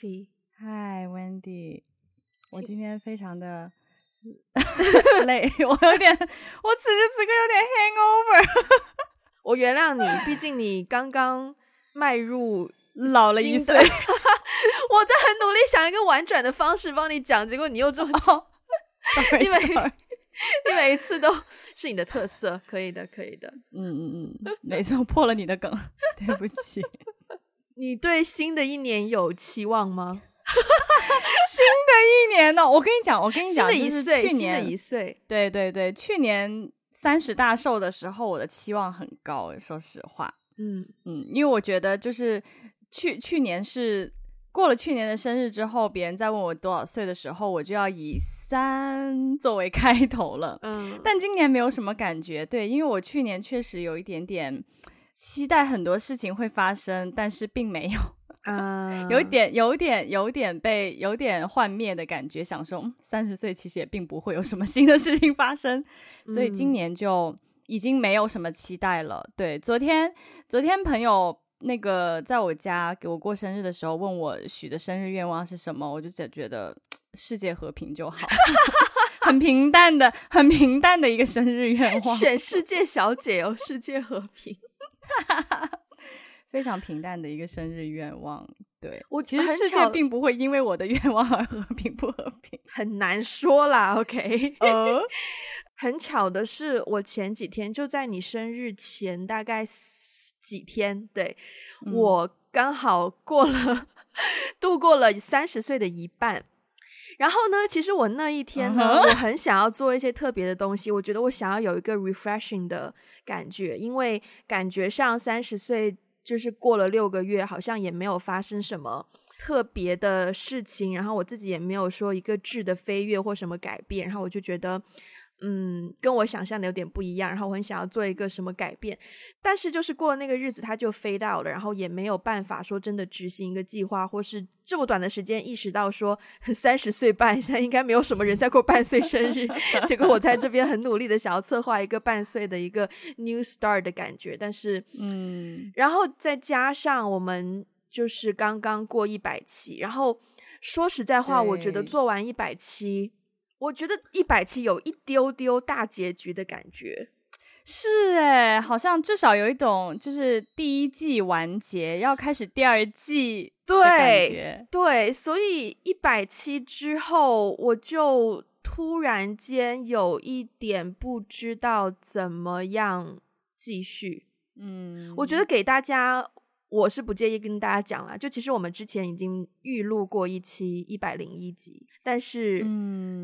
嗨，Wendy，我今天非常的 累，我有点，我此时此刻有点 hangover。我原谅你，毕竟你刚刚迈入老了一岁。我在很努力想一个婉转的方式帮你讲，结果你又这么讲。因为你每一次都是你的特色，可以的，可以的。嗯嗯嗯，每次都，破了你的梗，对不起。你对新的一年有期望吗？新的一年呢、哦？我跟你讲，我跟你讲，新的一岁，去年新的一岁，对对对，去年三十大寿的时候，我的期望很高。说实话，嗯嗯，因为我觉得就是去去年是过了去年的生日之后，别人在问我多少岁的时候，我就要以三作为开头了。嗯，但今年没有什么感觉，对，因为我去年确实有一点点期待很多事情会发生，但是并没有。啊，有点，有点，有点被有点幻灭的感觉。想说，三十岁其实也并不会有什么新的事情发生，所以今年就已经没有什么期待了。嗯、对，昨天，昨天朋友那个在我家给我过生日的时候，问我许的生日愿望是什么，我就只觉得世界和平就好，很平淡的，很平淡的一个生日愿望。选世界小姐哦，世界和平。非常平淡的一个生日愿望，对，我其实世界并不会因为我的愿望而和平不和平，很难说啦。OK，呃，很巧的是，我前几天就在你生日前大概几天，对、嗯、我刚好过了度过了三十岁的一半。然后呢，其实我那一天呢，uh huh? 我很想要做一些特别的东西。我觉得我想要有一个 refreshing 的感觉，因为感觉上三十岁。就是过了六个月，好像也没有发生什么特别的事情，然后我自己也没有说一个质的飞跃或什么改变，然后我就觉得。嗯，跟我想象的有点不一样，然后我很想要做一个什么改变，但是就是过了那个日子，它就 fade out 了，然后也没有办法说真的执行一个计划，或是这么短的时间意识到说三十岁半，现在应该没有什么人在过半岁生日，结果我在这边很努力的想要策划一个半岁的一个 new start 的感觉，但是嗯，然后再加上我们就是刚刚过一百期，然后说实在话，我觉得做完一百期。我觉得一百期有一丢丢大结局的感觉，是哎，好像至少有一种就是第一季完结要开始第二季对对，所以一百期之后，我就突然间有一点不知道怎么样继续。嗯，我觉得给大家。我是不介意跟大家讲啦，就其实我们之前已经预录过一期一百零一集，但是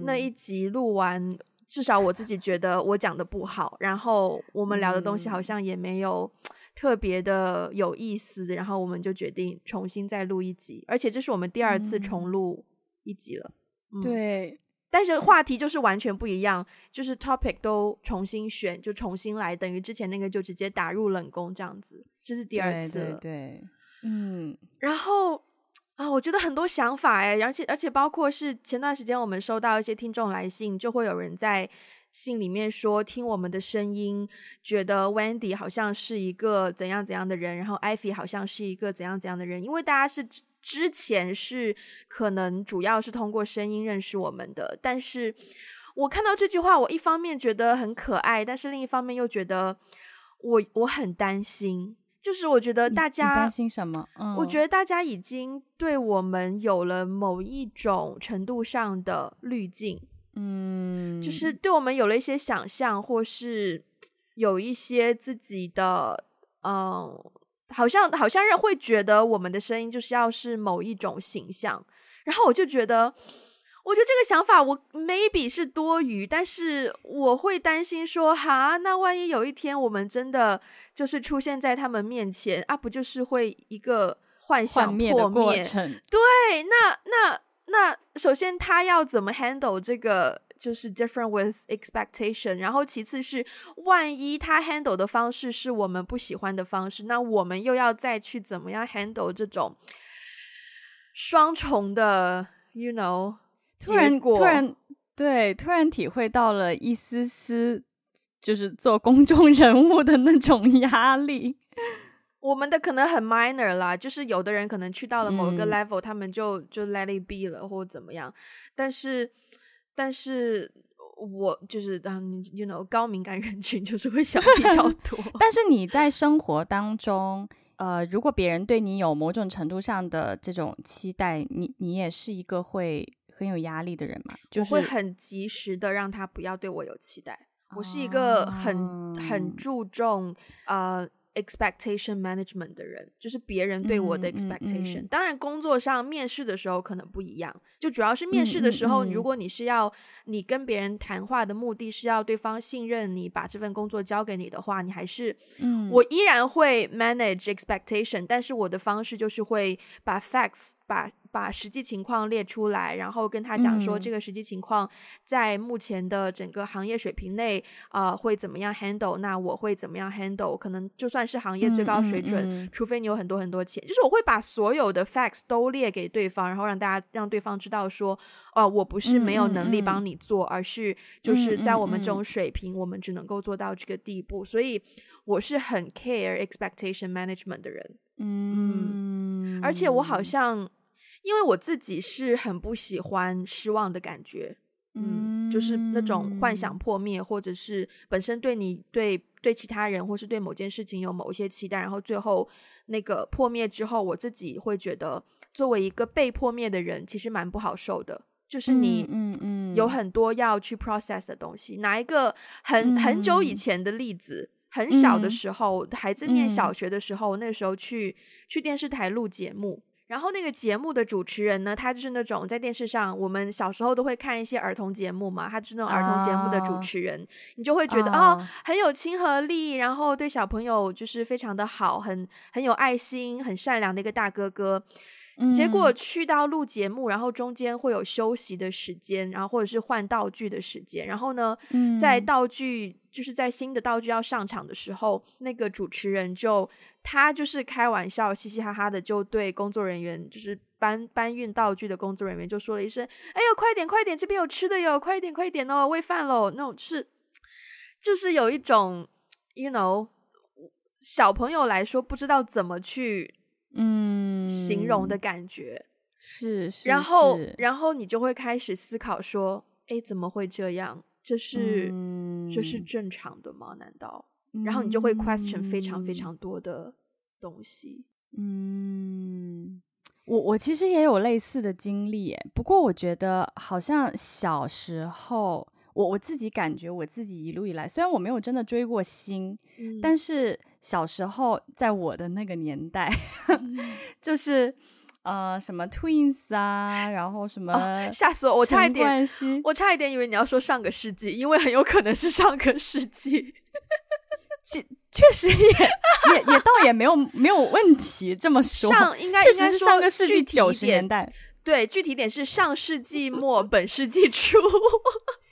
那一集录完，嗯、至少我自己觉得我讲的不好，然后我们聊的东西好像也没有特别的有意思，然后我们就决定重新再录一集，而且这是我们第二次重录一集了。嗯、对。但是话题就是完全不一样，就是 topic 都重新选，就重新来，等于之前那个就直接打入冷宫这样子，这是第二次了。对，对，对，嗯。然后啊，我觉得很多想法哎，而且而且包括是前段时间我们收到一些听众来信，就会有人在信里面说听我们的声音，觉得 Wendy 好像是一个怎样怎样的人，然后 Ivy 好像是一个怎样怎样的人，因为大家是。之前是可能主要是通过声音认识我们的，但是我看到这句话，我一方面觉得很可爱，但是另一方面又觉得我我很担心，就是我觉得大家担心什么？嗯，我觉得大家已经对我们有了某一种程度上的滤镜，嗯，就是对我们有了一些想象，或是有一些自己的嗯。好像好像人会觉得我们的声音就是要是某一种形象，然后我就觉得，我觉得这个想法我 maybe 是多余，但是我会担心说，哈，那万一有一天我们真的就是出现在他们面前啊，不就是会一个幻想破灭的过程？对，那那那首先他要怎么 handle 这个？就是 different with expectation，然后其次是万一他 handle 的方式是我们不喜欢的方式，那我们又要再去怎么样 handle 这种双重的，you know，突然突然对，突然体会到了一丝丝就是做公众人物的那种压力。我们的可能很 minor 啦，就是有的人可能去到了某一个 level，、嗯、他们就就 let it be 了，或者怎么样。但是，但是我就是当 you know 高敏感人群就是会想比较 多。但是你在生活当中，呃，如果别人对你有某种程度上的这种期待，你你也是一个会很有压力的人嘛？就是我会很及时的让他不要对我有期待。我是一个很、哦、很注重呃。Expectation management 的人，就是别人对我的 expectation。嗯嗯嗯、当然，工作上面试的时候可能不一样，就主要是面试的时候，如果你是要你跟别人谈话的目的是要对方信任你，把这份工作交给你的话，你还是，嗯、我依然会 manage expectation，但是我的方式就是会把 facts 把。把实际情况列出来，然后跟他讲说这个实际情况在目前的整个行业水平内，啊、会怎么样 handle？那我会怎么样 handle？可能就算是行业最高水准，嗯嗯嗯、除非你有很多很多钱，就是我会把所有的 facts 都列给对方，然后让大家让对方知道说，哦、呃，我不是没有能力帮你做，而是就是在我们这种水平，我们只能够做到这个地步。所以我是很 care expectation management 的人，嗯，嗯，而且我好像。因为我自己是很不喜欢失望的感觉，嗯，就是那种幻想破灭，或者是本身对你、对对其他人，或是对某件事情有某一些期待，然后最后那个破灭之后，我自己会觉得，作为一个被破灭的人，其实蛮不好受的。就是你，嗯嗯，有很多要去 process 的东西。拿一个很很久以前的例子，很小的时候，孩子念小学的时候，那时候去去电视台录节目。然后那个节目的主持人呢，他就是那种在电视上，我们小时候都会看一些儿童节目嘛，他就是那种儿童节目的主持人，oh. 你就会觉得、oh. 哦，很有亲和力，然后对小朋友就是非常的好，很很有爱心，很善良的一个大哥哥。嗯、结果去到录节目，然后中间会有休息的时间，然后或者是换道具的时间，然后呢，嗯、在道具就是在新的道具要上场的时候，那个主持人就。他就是开玩笑，嘻嘻哈哈的，就对工作人员，就是搬搬运道具的工作人员，就说了一声：“哎呦，快点，快点，这边有吃的哟，快点，快点哦，喂饭喽。”那种就是，就是有一种，you know，小朋友来说不知道怎么去嗯形容的感觉，是是。然后，然后你就会开始思考说：“哎，怎么会这样？这是、嗯、这是正常的吗？难道？”然后你就会 question 非常非常多的东西。嗯，我我其实也有类似的经历耶，不过我觉得好像小时候，我我自己感觉我自己一路以来，虽然我没有真的追过星，嗯、但是小时候在我的那个年代，嗯、就是呃什么 Twins 啊，然后什么、哦、吓死我，我差一点，我差一点以为你要说上个世纪，因为很有可能是上个世纪。确确实也也也倒也没有没有问题这么说，上应该应该是上个世纪九十年代，对，具体点是上世纪末本世纪初，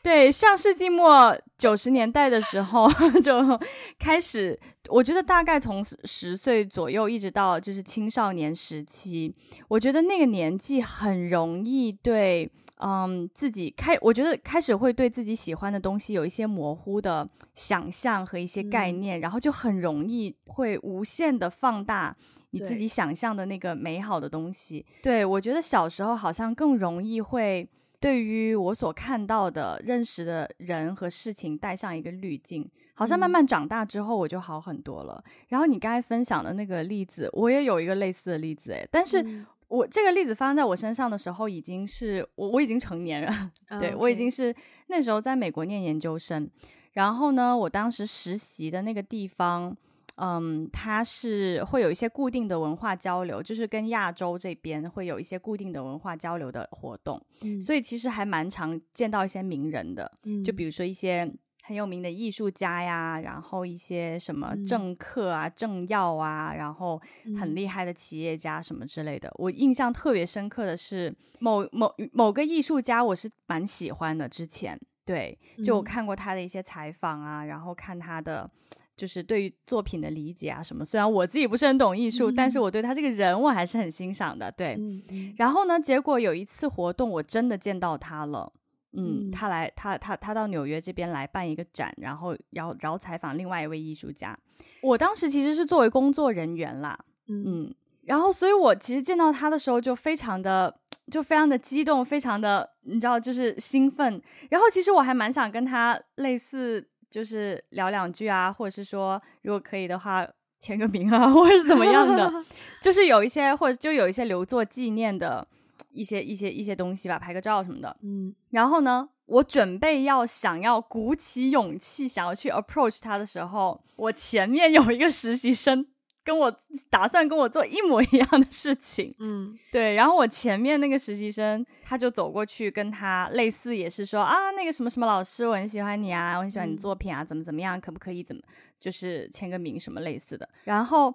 对，上世纪末九十年代的时候 就开始，我觉得大概从十岁左右一直到就是青少年时期，我觉得那个年纪很容易对。嗯，自己开，我觉得开始会对自己喜欢的东西有一些模糊的想象和一些概念，嗯、然后就很容易会无限的放大你自己想象的那个美好的东西。对，对，我觉得小时候好像更容易会对于我所看到的、认识的人和事情带上一个滤镜，好像慢慢长大之后我就好很多了。嗯、然后你刚才分享的那个例子，我也有一个类似的例子，诶，但是。嗯我这个例子发生在我身上的时候，已经是我我已经成年了，oh. 对，我已经是那时候在美国念研究生，然后呢，我当时实习的那个地方，嗯，它是会有一些固定的文化交流，就是跟亚洲这边会有一些固定的文化交流的活动，嗯，所以其实还蛮常见到一些名人的，嗯，就比如说一些。很有名的艺术家呀，然后一些什么政客啊、嗯、政要啊，然后很厉害的企业家什么之类的。嗯、我印象特别深刻的是某某某个艺术家，我是蛮喜欢的。之前对，就我看过他的一些采访啊，嗯、然后看他的就是对于作品的理解啊什么。虽然我自己不是很懂艺术，嗯、但是我对他这个人我还是很欣赏的。对，嗯、然后呢，结果有一次活动，我真的见到他了。嗯，他来，他他他到纽约这边来办一个展，然后然后然后采访另外一位艺术家。我当时其实是作为工作人员啦，嗯，嗯，然后所以我其实见到他的时候就非常的就非常的激动，非常的你知道就是兴奋。然后其实我还蛮想跟他类似，就是聊两句啊，或者是说如果可以的话签个名啊，或者是怎么样的，就是有一些或者就有一些留作纪念的。一些一些一些东西吧，拍个照什么的。嗯，然后呢，我准备要想要鼓起勇气想要去 approach 他的时候，我前面有一个实习生跟我打算跟我做一模一样的事情。嗯，对。然后我前面那个实习生他就走过去跟他类似，也是说啊，那个什么什么老师，我很喜欢你啊，我很喜欢你作品啊，怎么怎么样，可不可以怎么就是签个名什么类似的。然后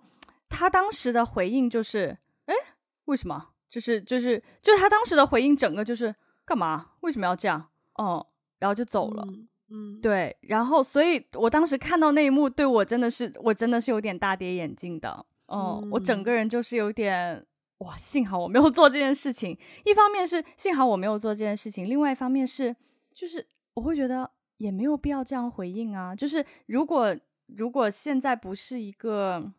他当时的回应就是，哎，为什么？就是就是就是他当时的回应，整个就是干嘛？为什么要这样？哦、嗯，然后就走了。嗯，嗯对。然后，所以我当时看到那一幕，对我真的是，我真的是有点大跌眼镜的。嗯，嗯我整个人就是有点哇，幸好我没有做这件事情。一方面是幸好我没有做这件事情，另外一方面是就是我会觉得也没有必要这样回应啊。就是如果如果现在不是一个。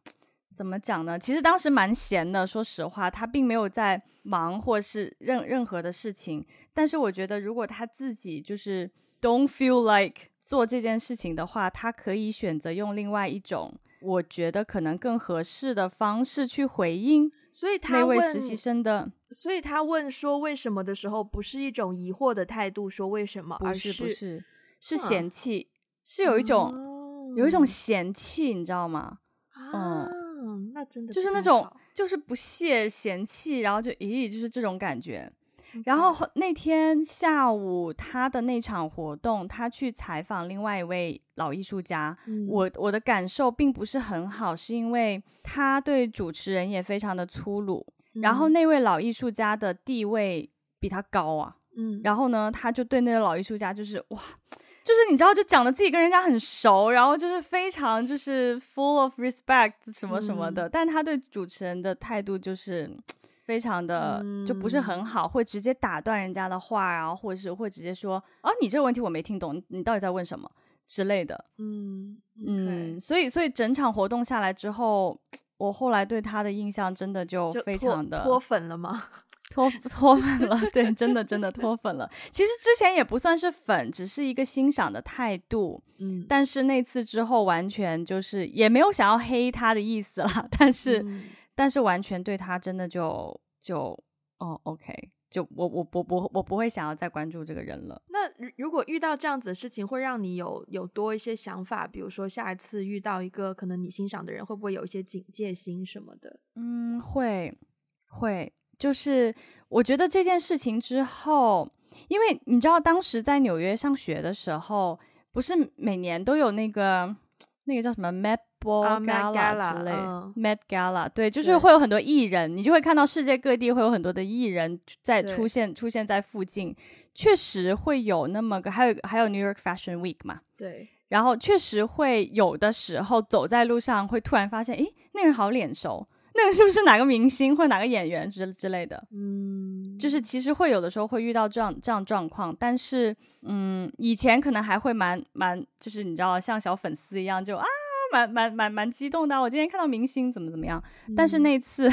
怎么讲呢？其实当时蛮闲的，说实话，他并没有在忙或是任任何的事情。但是我觉得，如果他自己就是 don't feel like 做这件事情的话，他可以选择用另外一种我觉得可能更合适的方式去回应。所以他那位实习生的，所以他问说为什么的时候，不是一种疑惑的态度，说为什么，而是不是是嫌弃，啊、是有一种、嗯、有一种嫌弃，你知道吗？嗯，那真的就是那种就是不屑嫌弃，然后就咦，就是这种感觉。然后那天下午他的那场活动，他去采访另外一位老艺术家。嗯、我我的感受并不是很好，是因为他对主持人也非常的粗鲁。嗯、然后那位老艺术家的地位比他高啊。嗯，然后呢，他就对那个老艺术家就是哇。就是你知道，就讲的自己跟人家很熟，然后就是非常就是 full of respect 什么什么的，嗯、但他对主持人的态度就是非常的、嗯、就不是很好，会直接打断人家的话，然后或者是会直接说啊，你这个问题我没听懂，你到底在问什么之类的。嗯.嗯，所以所以整场活动下来之后，我后来对他的印象真的就非常的脱，脱粉了吗？脱脱粉了，对，真的真的脱粉了。其实之前也不算是粉，只是一个欣赏的态度。嗯，但是那次之后，完全就是也没有想要黑他的意思了。但是，嗯、但是完全对他真的就就哦，OK，就我我我不我不会想要再关注这个人了。那如果遇到这样子的事情，会让你有有多一些想法？比如说下一次遇到一个可能你欣赏的人，会不会有一些警戒心什么的？嗯，会会。就是我觉得这件事情之后，因为你知道，当时在纽约上学的时候，不是每年都有那个那个叫什么 Met Ball Gala 之类、uh, Met Gala，对，就是会有很多艺人，对你就会看到世界各地会有很多的艺人在出现，对出现在附近，确实会有那么个，还有还有 New York Fashion Week 嘛，对，然后确实会有的时候走在路上会突然发现，诶，那个人好脸熟。那个是不是哪个明星或哪个演员之之类的？嗯，就是其实会有的时候会遇到这样这样状况，但是嗯，以前可能还会蛮蛮，就是你知道像小粉丝一样就啊，蛮蛮蛮蛮激动的。我今天看到明星怎么怎么样，嗯、但是那次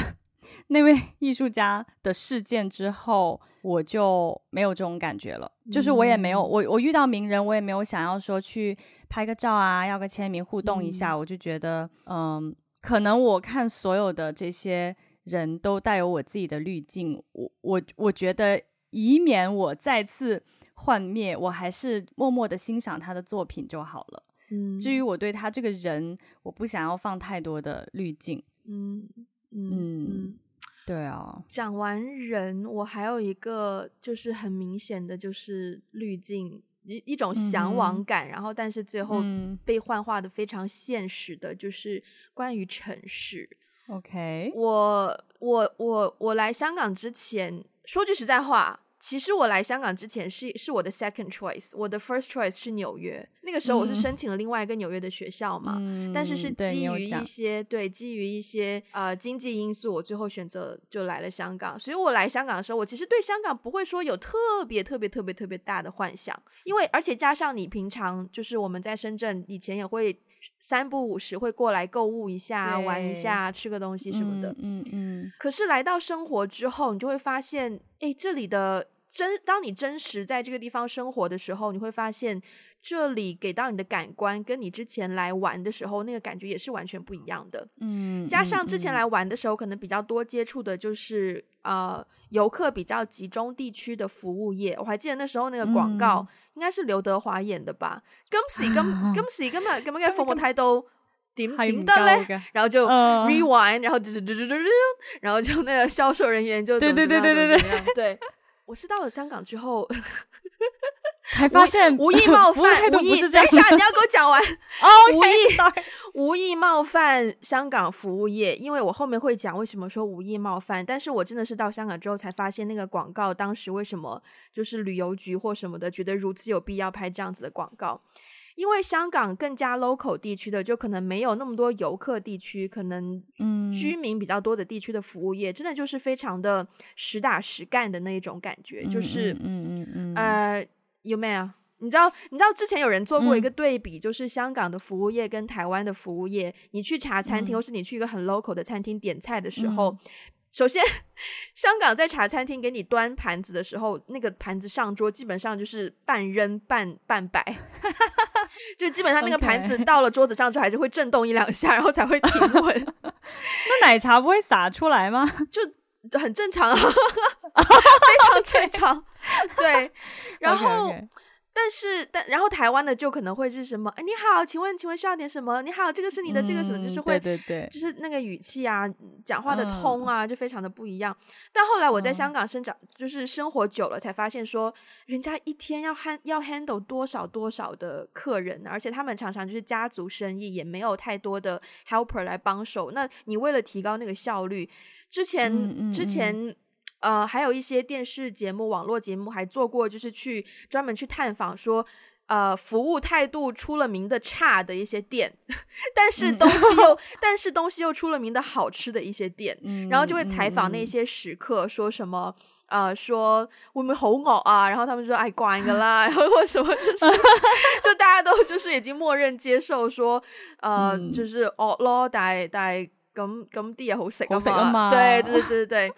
那位 艺术家的事件之后，我就没有这种感觉了。就是我也没有我我遇到名人，我也没有想要说去拍个照啊，要个签名互动一下，嗯、我就觉得嗯。可能我看所有的这些人都带有我自己的滤镜，我我我觉得以免我再次幻灭，我还是默默的欣赏他的作品就好了。嗯，至于我对他这个人，我不想要放太多的滤镜。嗯嗯嗯，对啊。讲完人，我还有一个就是很明显的就是滤镜。一一种向往感，嗯、然后但是最后被幻化的非常现实的，就是关于城市。OK，我我我我来香港之前，说句实在话，其实我来香港之前是是我的 second choice，我的 first choice 是纽约。那个时候我是申请了另外一个纽约的学校嘛，嗯、但是是基于一些对，对基于一些呃经济因素，我最后选择就来了香港。所以我来香港的时候，我其实对香港不会说有特别特别特别特别大的幻想，因为而且加上你平常就是我们在深圳以前也会三不五时会过来购物一下、玩一下、吃个东西什么的，嗯嗯。嗯，可是来到生活之后，你就会发现，哎，这里的。真，当你真实在这个地方生活的时候，你会发现这里给到你的感官，跟你之前来玩的时候那个感觉也是完全不一样的。嗯，加上之前来玩的时候，可能比较多接触的就是呃游客比较集中地区的服务业。我还记得那时候那个广告应该是刘德华演的吧？今时今今时今日咁样嘅服务态度点点得咧？然后就 rewind，然后就就就就就，然后就那个销售人员就对对对对对对对。我是到了香港之后，才发现无意冒犯，无意等一下你要给我讲完。哦，无意无意冒犯香港服务业，因为我后面会讲为什么说无意冒犯。但是我真的是到香港之后才发现，那个广告当时为什么就是旅游局或什么的觉得如此有必要拍这样子的广告。因为香港更加 local 地区的，就可能没有那么多游客地区，可能居民比较多的地区的服务业，嗯、真的就是非常的实打实干的那一种感觉，就是嗯嗯嗯，嗯呃，有没有？你知道，你知道之前有人做过一个对比，嗯、就是香港的服务业跟台湾的服务业，你去茶餐厅，嗯、或是你去一个很 local 的餐厅点菜的时候。嗯首先，香港在茶餐厅给你端盘子的时候，那个盘子上桌基本上就是半扔半半摆，就基本上那个盘子到了桌子上之后还是会震动一两下，然后才会停稳。那奶茶不会洒出来吗？就，很正常啊，非常正常。对，然后。Okay, okay. 但是，但然后台湾的就可能会是什么？哎，你好，请问，请问需要点什么？你好，这个是你的，这个什么？就是会，对对对，就是那个语气啊，讲话的通啊，就非常的不一样。但后来我在香港生长，就是生活久了，才发现说，人家一天要 hand 要 handle 多少多少的客人，而且他们常常就是家族生意，也没有太多的 helper 来帮手。那你为了提高那个效率，之前之前。呃，还有一些电视节目、网络节目还做过，就是去专门去探访说，呃，服务态度出了名的差的一些店，但是东西又，但是东西又出了名的好吃的一些店，然后就会采访那些食客，说什么，呃，说会唔会好饿啊？然后他们说哎，管个啦，然后或什么就是，就大家都就是已经默认接受说，呃，就是哦咯，但系但咁咁啲嘢好食啊嘛，对对对对对。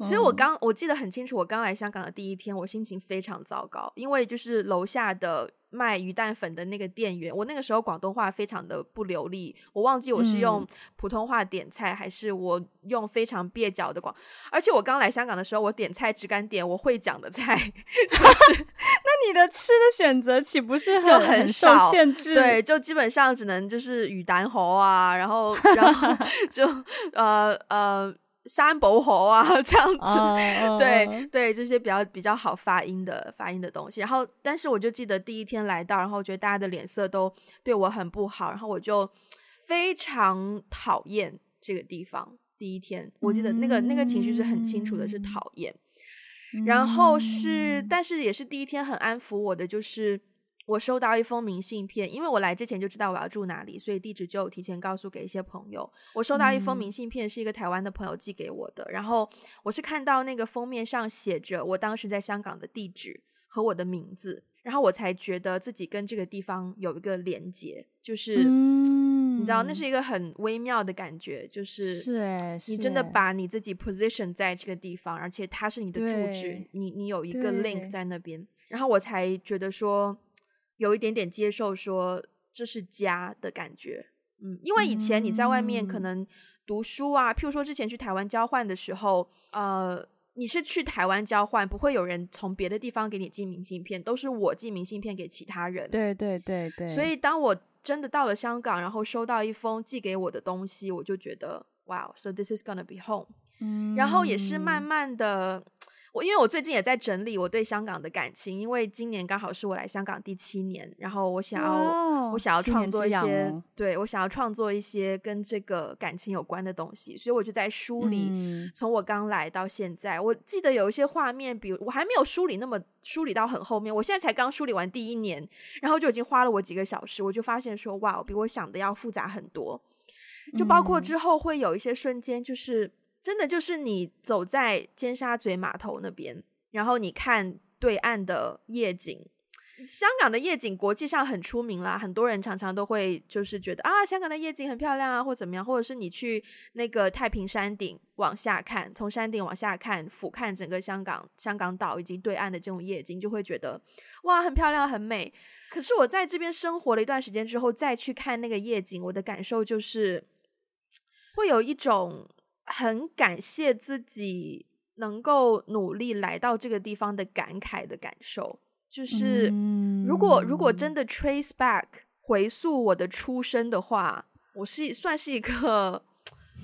所以我刚我记得很清楚，我刚来香港的第一天，我心情非常糟糕，因为就是楼下的卖鱼蛋粉的那个店员，我那个时候广东话非常的不流利，我忘记我是用普通话点菜，嗯、还是我用非常蹩脚的广，而且我刚来香港的时候，我点菜只敢点我会讲的菜，就是 那你的吃的选择岂不是很就很少受限制？对，就基本上只能就是鱼蛋河啊，然后 然后就呃呃。三伯侯啊，这样子，uh, uh, 对对，这些比较比较好发音的发音的东西。然后，但是我就记得第一天来到，然后觉得大家的脸色都对我很不好，然后我就非常讨厌这个地方。第一天，我记得那个那个情绪是很清楚的，是讨厌。然后是，但是也是第一天很安抚我的，就是。我收到一封明信片，因为我来之前就知道我要住哪里，所以地址就提前告诉给一些朋友。我收到一封明信片，是一个台湾的朋友寄给我的。嗯、然后我是看到那个封面上写着我当时在香港的地址和我的名字，然后我才觉得自己跟这个地方有一个连接，就是、嗯、你知道，那是一个很微妙的感觉，就是是你真的把你自己 position 在这个地方，而且它是你的住址，你你有一个 link 在那边，然后我才觉得说。有一点点接受说这是家的感觉，嗯，因为以前你在外面可能读书啊，譬如说之前去台湾交换的时候，呃，你是去台湾交换，不会有人从别的地方给你寄明信片，都是我寄明信片给其他人。对对对对。所以当我真的到了香港，然后收到一封寄给我的东西，我就觉得，哇，so this is gonna be home。嗯。然后也是慢慢的。我因为我最近也在整理我对香港的感情，因为今年刚好是我来香港第七年，然后我想要、哦、我想要创作一些，哦、对我想要创作一些跟这个感情有关的东西，所以我就在梳理、嗯、从我刚来到现在，我记得有一些画面，比如我还没有梳理那么梳理到很后面，我现在才刚梳理完第一年，然后就已经花了我几个小时，我就发现说哇，比我想的要复杂很多，就包括之后会有一些瞬间就是。真的就是你走在尖沙咀码头那边，然后你看对岸的夜景。香港的夜景国际上很出名啦，很多人常常都会就是觉得啊，香港的夜景很漂亮啊，或怎么样，或者是你去那个太平山顶往下看，从山顶往下看，俯瞰整个香港香港岛以及对岸的这种夜景，就会觉得哇，很漂亮，很美。可是我在这边生活了一段时间之后，再去看那个夜景，我的感受就是会有一种。很感谢自己能够努力来到这个地方的感慨的感受，就是如果如果真的 trace back 回溯我的出生的话，我是算是一个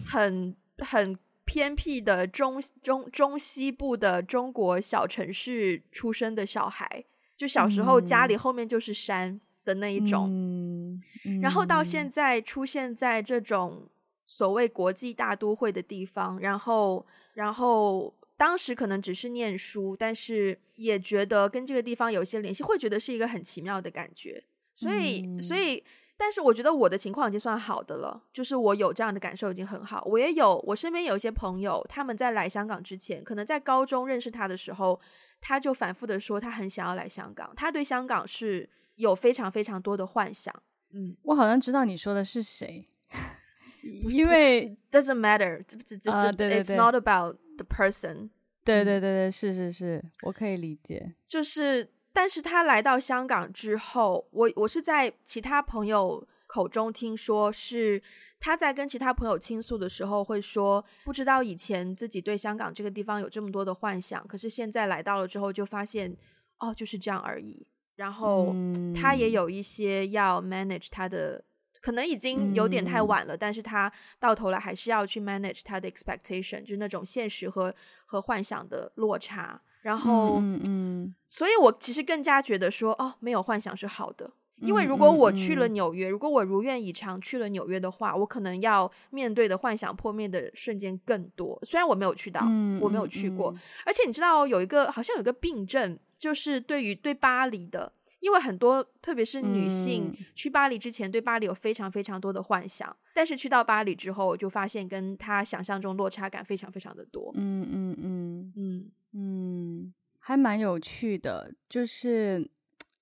很很偏僻的中中中西部的中国小城市出生的小孩，就小时候家里后面就是山的那一种，然后到现在出现在这种。所谓国际大都会的地方，然后，然后当时可能只是念书，但是也觉得跟这个地方有些联系，会觉得是一个很奇妙的感觉。所以，嗯、所以，但是我觉得我的情况已经算好的了，就是我有这样的感受已经很好。我也有，我身边有一些朋友，他们在来香港之前，可能在高中认识他的时候，他就反复的说他很想要来香港，他对香港是有非常非常多的幻想。嗯，我好像知道你说的是谁。因为 doesn't matter，这这这这，it's not about the person。对对对对，是是是，我可以理解。就是，但是他来到香港之后，我我是在其他朋友口中听说，是他在跟其他朋友倾诉的时候会说，不知道以前自己对香港这个地方有这么多的幻想，可是现在来到了之后就发现，哦，就是这样而已。然后他也有一些要 manage 他的。可能已经有点太晚了，嗯、但是他到头来还是要去 manage 他的 expectation，就是那种现实和和幻想的落差。然后，嗯，嗯，所以我其实更加觉得说，哦，没有幻想是好的，因为如果我去了纽约，如果我如愿以偿去了纽约的话，我可能要面对的幻想破灭的瞬间更多。虽然我没有去到，嗯、我没有去过，而且你知道有一个好像有一个病症，就是对于对巴黎的。因为很多，特别是女性，嗯、去巴黎之前对巴黎有非常非常多的幻想，但是去到巴黎之后，就发现跟她想象中落差感非常非常的多。嗯嗯嗯嗯嗯，还蛮有趣的。就是，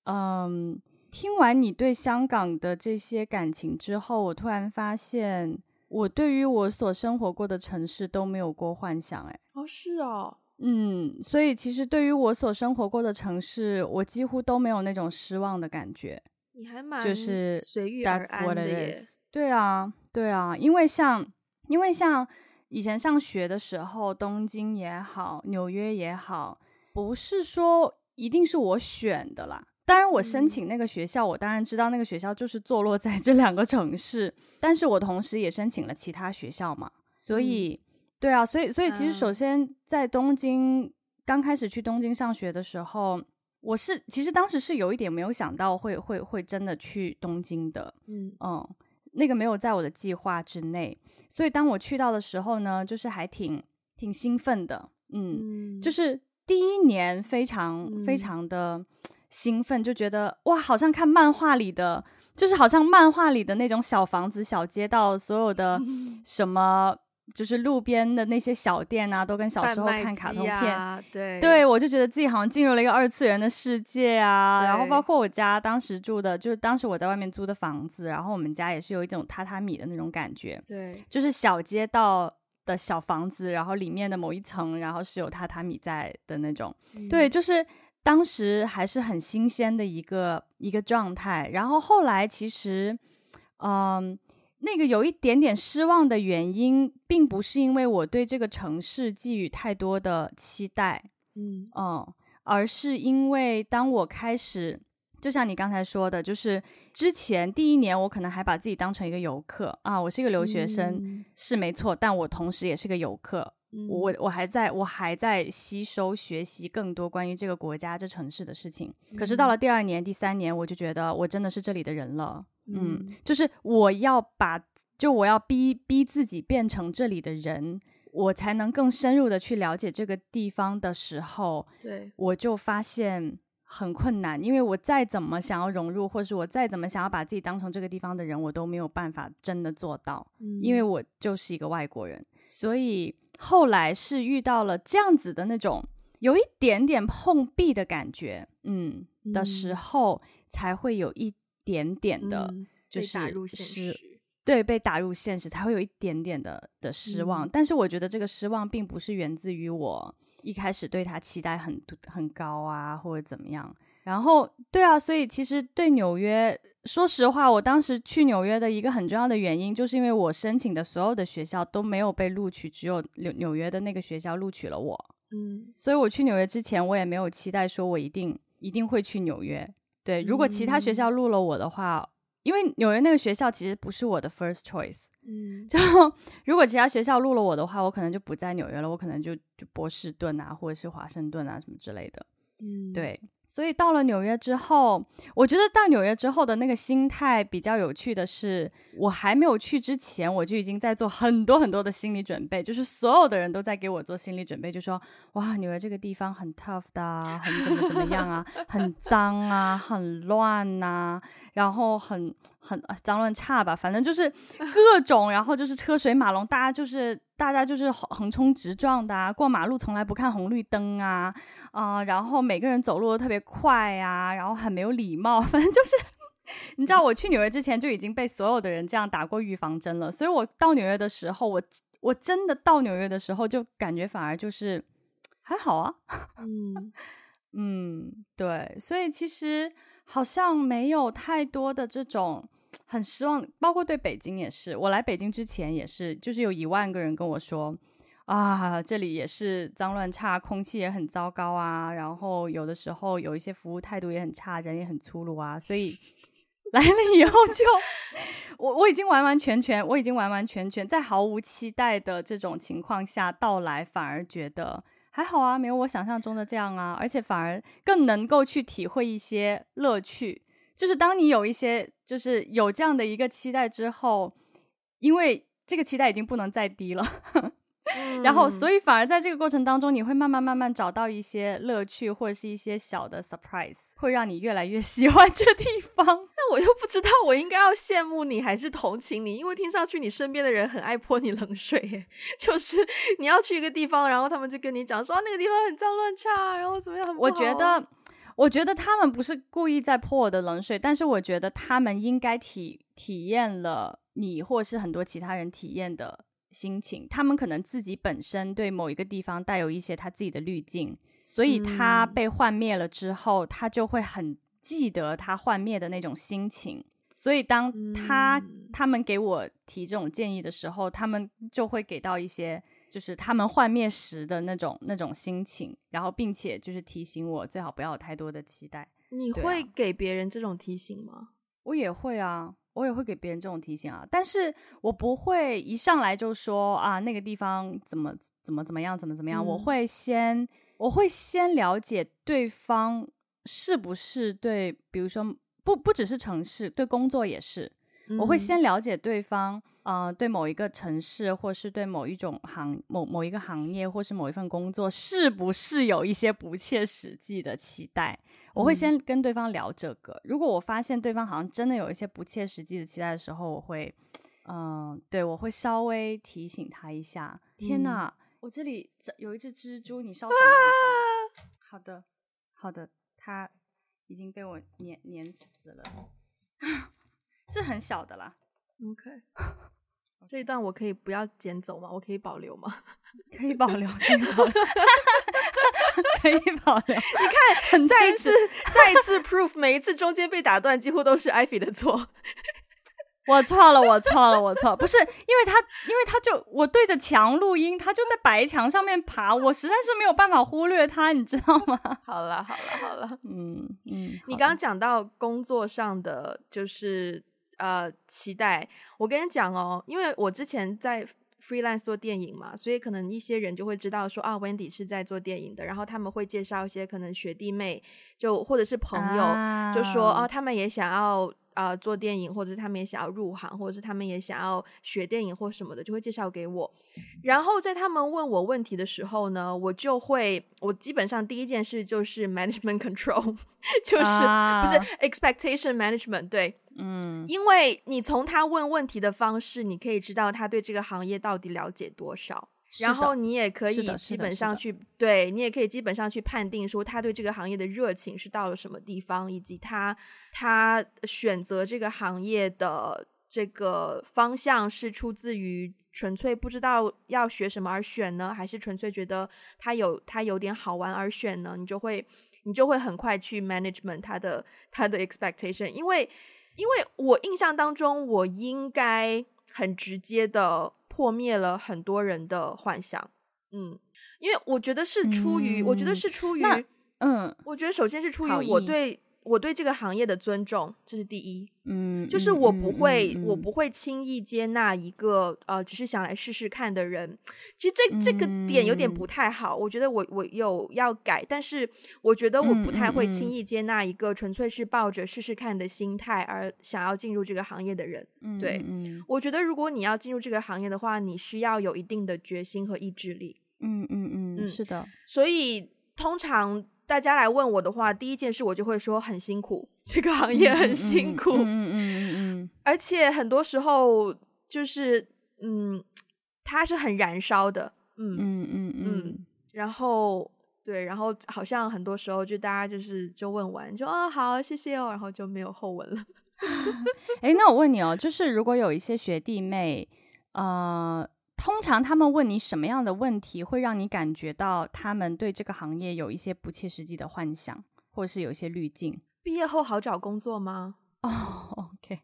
嗯，听完你对香港的这些感情之后，我突然发现，我对于我所生活过的城市都没有过幻想。哎，哦，是哦。嗯，所以其实对于我所生活过的城市，我几乎都没有那种失望的感觉。你还蛮就是随遇而安的耶。对啊，对啊，因为像因为像以前上学的时候，东京也好，纽约也好，不是说一定是我选的啦。当然，我申请那个学校，嗯、我当然知道那个学校就是坐落在这两个城市，但是我同时也申请了其他学校嘛，所以。嗯对啊，所以所以其实首先在东京、嗯、刚开始去东京上学的时候，我是其实当时是有一点没有想到会会会真的去东京的，嗯。嗯，那个没有在我的计划之内，所以当我去到的时候呢，就是还挺挺兴奋的，嗯，嗯。就是第一年非常、嗯、非常的兴奋，就觉得哇，好像看漫画里的，就是好像漫画里的那种小房子、小街道，所有的 什么。就是路边的那些小店啊，都跟小时候看卡通片，啊、对对，我就觉得自己好像进入了一个二次元的世界啊。然后包括我家当时住的，就是当时我在外面租的房子，然后我们家也是有一种榻榻米的那种感觉，对，就是小街道的小房子，然后里面的某一层，然后是有榻榻米在的那种，嗯、对，就是当时还是很新鲜的一个一个状态。然后后来其实，嗯。那个有一点点失望的原因，并不是因为我对这个城市寄予太多的期待，嗯嗯，而是因为当我开始，就像你刚才说的，就是之前第一年我可能还把自己当成一个游客啊，我是一个留学生，嗯、是没错，但我同时也是个游客，我我还在我还在吸收学习更多关于这个国家这城市的事情。可是到了第二年、第三年，我就觉得我真的是这里的人了。嗯，就是我要把，就我要逼逼自己变成这里的人，我才能更深入的去了解这个地方的时候，对，我就发现很困难，因为我再怎么想要融入，或是我再怎么想要把自己当成这个地方的人，我都没有办法真的做到，嗯，因为。我就是一个外国人，所以后来是遇到了这样子的那种有一点点碰壁的感觉，嗯，嗯的时候，才会有一点点的，就是失。对，被打入现实才会有一点点的的失望，嗯，但是我觉得这个失望并不是源自于我一开始对他期待很很高啊，或者怎么样。然后，对啊，所以其实对纽约，说实话，我当时去纽约的一个很重要的原因，就是因为我申请的所有的学校都没有被录取，只有纽纽约的那个学校录取了我。嗯，所以我去纽约之前，我也没有期待说我一定一定会去纽约。对，如果其他学校录了我的话。因为纽约那个学校其实不是我的 first choice，嗯，就如果其他学校录了我的话，我可能就不在纽约了，我可能就就波士顿啊，或者是华盛顿啊什么之类的，嗯，对。所以到了纽约之后，我觉得到纽约之后的那个心态比较有趣的是，我还没有去之前，我就已经在做很多很多的心理准备，就是所有的人都在给我做心理准备，就说哇，纽约这个地方很 tough 的，很怎么怎么样啊，很脏啊，很乱呐，然后很很脏乱差吧，反正就是各种，然后就是车水马龙，大家就是。大家就是横冲直撞的啊，过马路从来不看红绿灯啊，啊、呃，然后每个人走路都特别快啊，然后很没有礼貌，反正就是，你知道我去纽约之前就已经被所有的人这样打过预防针了，所以我到纽约的时候，我我真的到纽约的时候就感觉反而就是还好啊，嗯 嗯，对，所以其实好像没有太多的这种。很失望，包括对北京也是。我来北京之前也是，就是有一万个人跟我说，啊，这里也是脏乱差，空气也很糟糕啊。然后有的时候有一些服务态度也很差，人也很粗鲁啊。所以 来了以后就，我我已经完完全全，我已经完完全全在毫无期待的这种情况下到来，反而觉得还好啊，没有我想象中的这样啊，而且反而更能够去体会一些乐趣。就是当你有一些，就是有这样的一个期待之后，因为这个期待已经不能再低了，嗯、然后所以反而在这个过程当中，你会慢慢慢慢找到一些乐趣，或者是一些小的 surprise，会让你越来越喜欢这地方。那我又不知道我应该要羡慕你还是同情你，因为听上去你身边的人很爱泼你冷水，就是你要去一个地方，然后他们就跟你讲说、啊、那个地方很脏乱差，然后怎么样，我觉得。我觉得他们不是故意在泼我的冷水，但是我觉得他们应该体体验了你或是很多其他人体验的心情。他们可能自己本身对某一个地方带有一些他自己的滤镜，所以他被幻灭了之后，嗯、他就会很记得他幻灭的那种心情。所以当他、嗯、他们给我提这种建议的时候，他们就会给到一些。就是他们幻灭时的那种那种心情，然后并且就是提醒我最好不要有太多的期待。你会给别人这种提醒吗？啊，我也会啊，我也会给别人这种提醒啊，但是我不会一上来就说啊那个地方怎么怎么怎么样怎么怎么样，嗯，我会先我会先了解对方是不是对，比如说不不只是城市，对工作也是，嗯，我会先了解对方。嗯、呃，对某一个城市，或是对某一种行某某一个行业，或是某一份工作，是不是有一些不切实际的期待？我会先跟对方聊这个。嗯、如果我发现对方好像真的有一些不切实际的期待的时候，我会，嗯、呃，对，我会稍微提醒他一下。天哪，嗯、我这里有一只蜘蛛，你稍等一下。啊、好的，好的，它已经被我粘粘死了，是很小的啦。OK。这一段我可以不要剪走吗？我可以保留吗？可以保留，可以保留，可以保留。你看，再一次，再一次 proof，每一次中间被打断，几乎都是 Ivy 的错。我错了，我错了，我错，不是因为他，因为他就我对着墙录音，他就在白墙上面爬，我实在是没有办法忽略他，你知道吗？好了，好了，好了，嗯嗯。你刚刚讲到工作上的，就是。呃，期待我跟你讲哦，因为我之前在 freelance 做电影嘛，所以可能一些人就会知道说啊，Wendy 是在做电影的，然后他们会介绍一些可能学弟妹，就或者是朋友，啊、就说啊，他们也想要啊、呃、做电影，或者是他们也想要入行，或者是他们也想要学电影或什么的，就会介绍给我。然后在他们问我问题的时候呢，我就会，我基本上第一件事就是 management control，就是、啊、不是 expectation management，对。嗯，因为你从他问问题的方式，你可以知道他对这个行业到底了解多少，然后你也可以基本上去，对，你也可以基本上去判定说他对这个行业的热情是到了什么地方，以及他他选择这个行业的这个方向是出自于纯粹不知道要学什么而选呢，还是纯粹觉得他有他有点好玩而选呢？你就会你就会很快去 management 他的他的 expectation，因为。因为我印象当中，我应该很直接的破灭了很多人的幻想，嗯，因为我觉得是出于，嗯、我觉得是出于，嗯，我觉得首先是出于我对。我对这个行业的尊重，这是第一。嗯，就是我不会，嗯嗯嗯、我不会轻易接纳一个呃，只是想来试试看的人。其实这这个点有点不太好，嗯、我觉得我我有要改，但是我觉得我不太会轻易接纳一个纯粹是抱着试试看的心态而想要进入这个行业的人。嗯、对，嗯、我觉得如果你要进入这个行业的话，你需要有一定的决心和意志力。嗯，嗯嗯是的。所以通常。大家来问我的话，第一件事我就会说很辛苦，这个行业很辛苦，嗯嗯嗯嗯，而且很多时候就是，嗯，它是很燃烧的，嗯嗯嗯嗯，然后对，然后好像很多时候就大家就是就问完就哦好谢谢哦，然后就没有后文了。哎，那我问你哦，就是如果有一些学弟妹，呃。通常他们问你什么样的问题，会让你感觉到他们对这个行业有一些不切实际的幻想，或者是有一些滤镜？毕业后好找工作吗？哦、oh,，OK，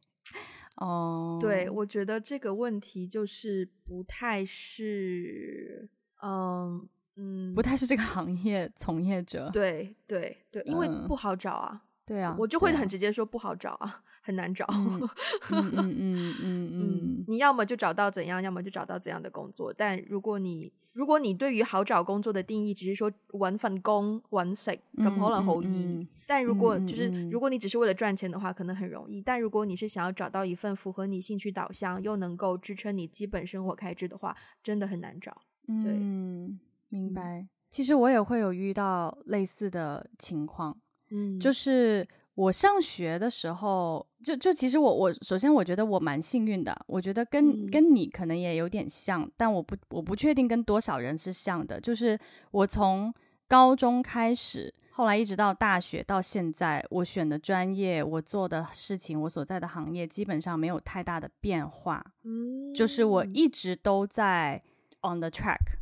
哦、oh.，对，我觉得这个问题就是不太是，嗯嗯，不太是这个行业从业者。对对对，因为不好找啊。嗯、对啊，我就会很直接说不好找啊。很难找，嗯嗯嗯嗯嗯，你要么就找到怎样，要么就找到怎样的工作。但如果你如果你对于好找工作的定义只是说揾份工揾食，咁可能好易。但如果就是、如果你只是为了赚钱的话，可能很容易。但如果你是想要找到一份符合你兴趣导向又能够支撑你基本生活开支的话，真的很难找。对，嗯，明白。其实我也会有遇到类似的情况，嗯，就是。我上学的时候，就就其实我我首先我觉得我蛮幸运的，我觉得跟、嗯、跟你可能也有点像，但我不我不确定跟多少人是像的。就是我从高中开始，后来一直到大学到现在，我选的专业，我做的事情，我所在的行业，基本上没有太大的变化。嗯，就是我一直都在 on the track，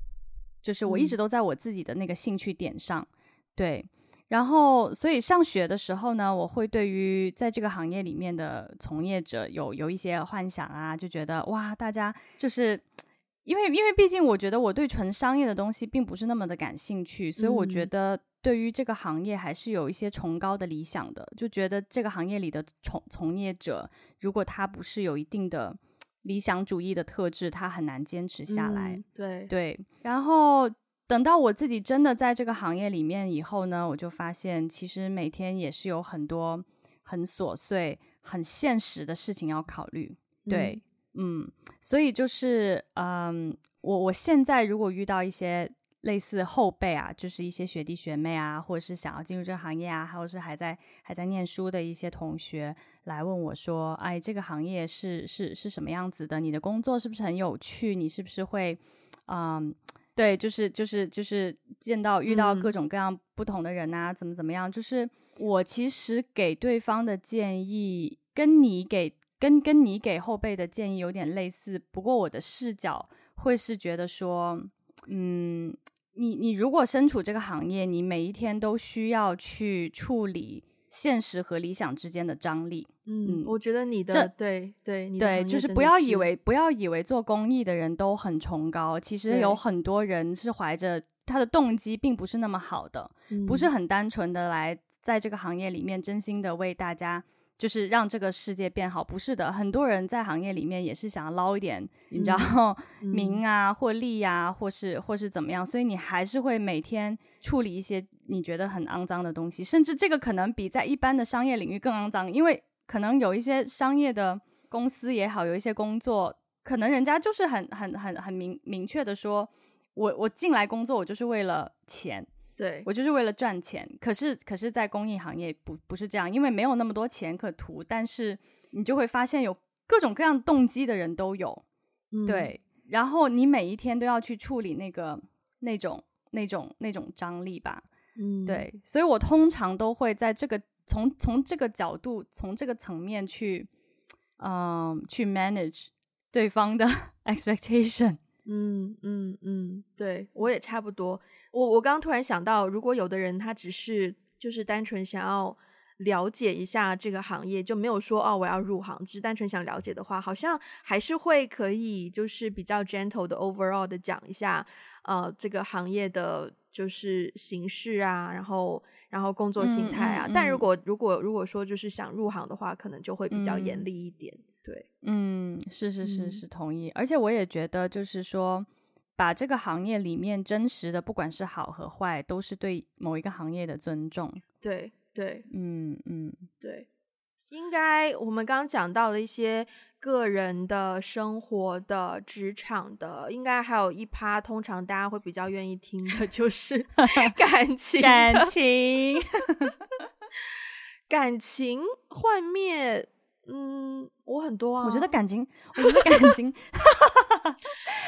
就是我一直都在我自己的那个兴趣点上，对。然后，所以上学的时候呢，我会对于在这个行业里面的从业者有有一些幻想啊，就觉得哇，大家就是因为因为毕竟我觉得我对纯商业的东西并不是那么的感兴趣，所以我觉得对于这个行业还是有一些崇高的理想的，就觉得这个行业里的从从业者，如果他不是有一定的理想主义的特质，他很难坚持下来。嗯、对对，然后。等到我自己真的在这个行业里面以后呢，我就发现其实每天也是有很多很琐碎、很现实的事情要考虑。对，嗯，嗯，所以就是，嗯，我我现在如果遇到一些类似后辈啊，就是一些学弟学妹啊，或者是想要进入这个行业啊，或者是还在还在念书的一些同学来问我说：“哎，这个行业是是是什么样子的？你的工作是不是很有趣？你是不是会，嗯？”对，就是就是就是见到遇到各种各样不同的人啊，嗯、怎么怎么样？就是我其实给对方的建议跟你给跟跟你给后辈的建议有点类似，不过我的视角会是觉得说，嗯，你你如果身处这个行业，你每一天都需要去处理。现实和理想之间的张力，嗯，嗯，我觉得你的对对你对，就是不要以为不要以为做公益的人都很崇高，其实有很多人是怀着他的动机并不是那么好的，不是很单纯的来在这个行业里面真心的为大家就是让这个世界变好，不是的。很多人在行业里面也是想要捞一点，你知道、嗯、名啊、或利啊，或是或是怎么样，所以你还是会每天处理一些你觉得很肮脏的东西，甚至这个可能比在一般的商业领域更肮脏，因为可能有一些商业的公司也好，有一些工作，可能人家就是很很很很明明确的说，我我进来工作，我就是为了钱。对，我就是为了赚钱，可是可是，在公益行业不不是这样，因为没有那么多钱可图，但是你就会发现有各种各样动机的人都有，嗯、对，然后你每一天都要去处理那个那种那种那种张力吧，嗯，对，所以我通常都会在这个从从这个角度，从这个层面去，嗯、去 manage 对方的 expectation。嗯嗯嗯，对，我也差不多。我我刚刚突然想到，如果有的人他只是就是单纯想要了解一下这个行业，就没有说哦我要入行，只是单纯想了解的话，好像还是会可以就是比较 gentle 的 overall 的讲一下，呃，这个行业的就是形式啊，然后然后工作心态啊。嗯嗯嗯、但如果如果如果说就是想入行的话，可能就会比较严厉一点。嗯对，嗯，是是是是同意，嗯，而且我也觉得，就是说，把这个行业里面真实的，不管是好和坏，都是对某一个行业的尊重。对对，嗯嗯，对，应该我们刚刚讲到了一些个人的生活的、职场的，应该还有一趴，通常大家会比较愿意听的，就 是感情感情 感情幻灭。嗯，我很多啊。我觉得感情，我觉得感情，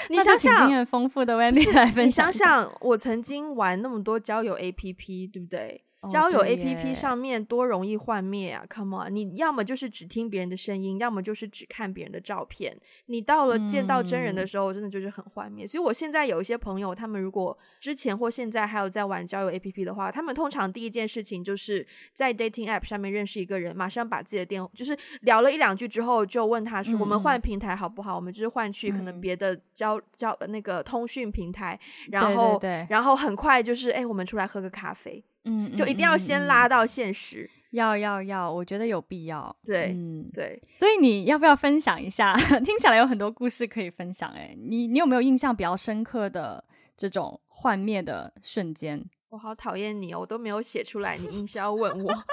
你想想，经验丰富的 Wendy 来分享。你想想，我曾经玩那么多交友 APP，对不对？交友 APP 上面多容易幻灭啊！Come on，你要么就是只听别人的声音，要么就是只看别人的照片。你到了见到真人的时候，真的就是很幻灭。嗯。所以我现在有一些朋友，他们如果之前或现在还有在玩交友 APP 的话，他们通常第一件事情就是在 dating app 上面认识一个人，马上把自己的电话，就是聊了一两句之后，就问他说：“我们换平台好不好？我们就是换去可能别的交交那个通讯平台。”然后，然后很快就是，哎，我们出来喝个咖啡。嗯，就一定要先拉到现实，要要要，我觉得有必要。对，嗯，对，所以你要不要分享一下？听起来有很多故事可以分享。哎，你你有没有印象比较深刻的这种幻灭的瞬间？我好讨厌你哦，我都没有写出来，你硬是要问我。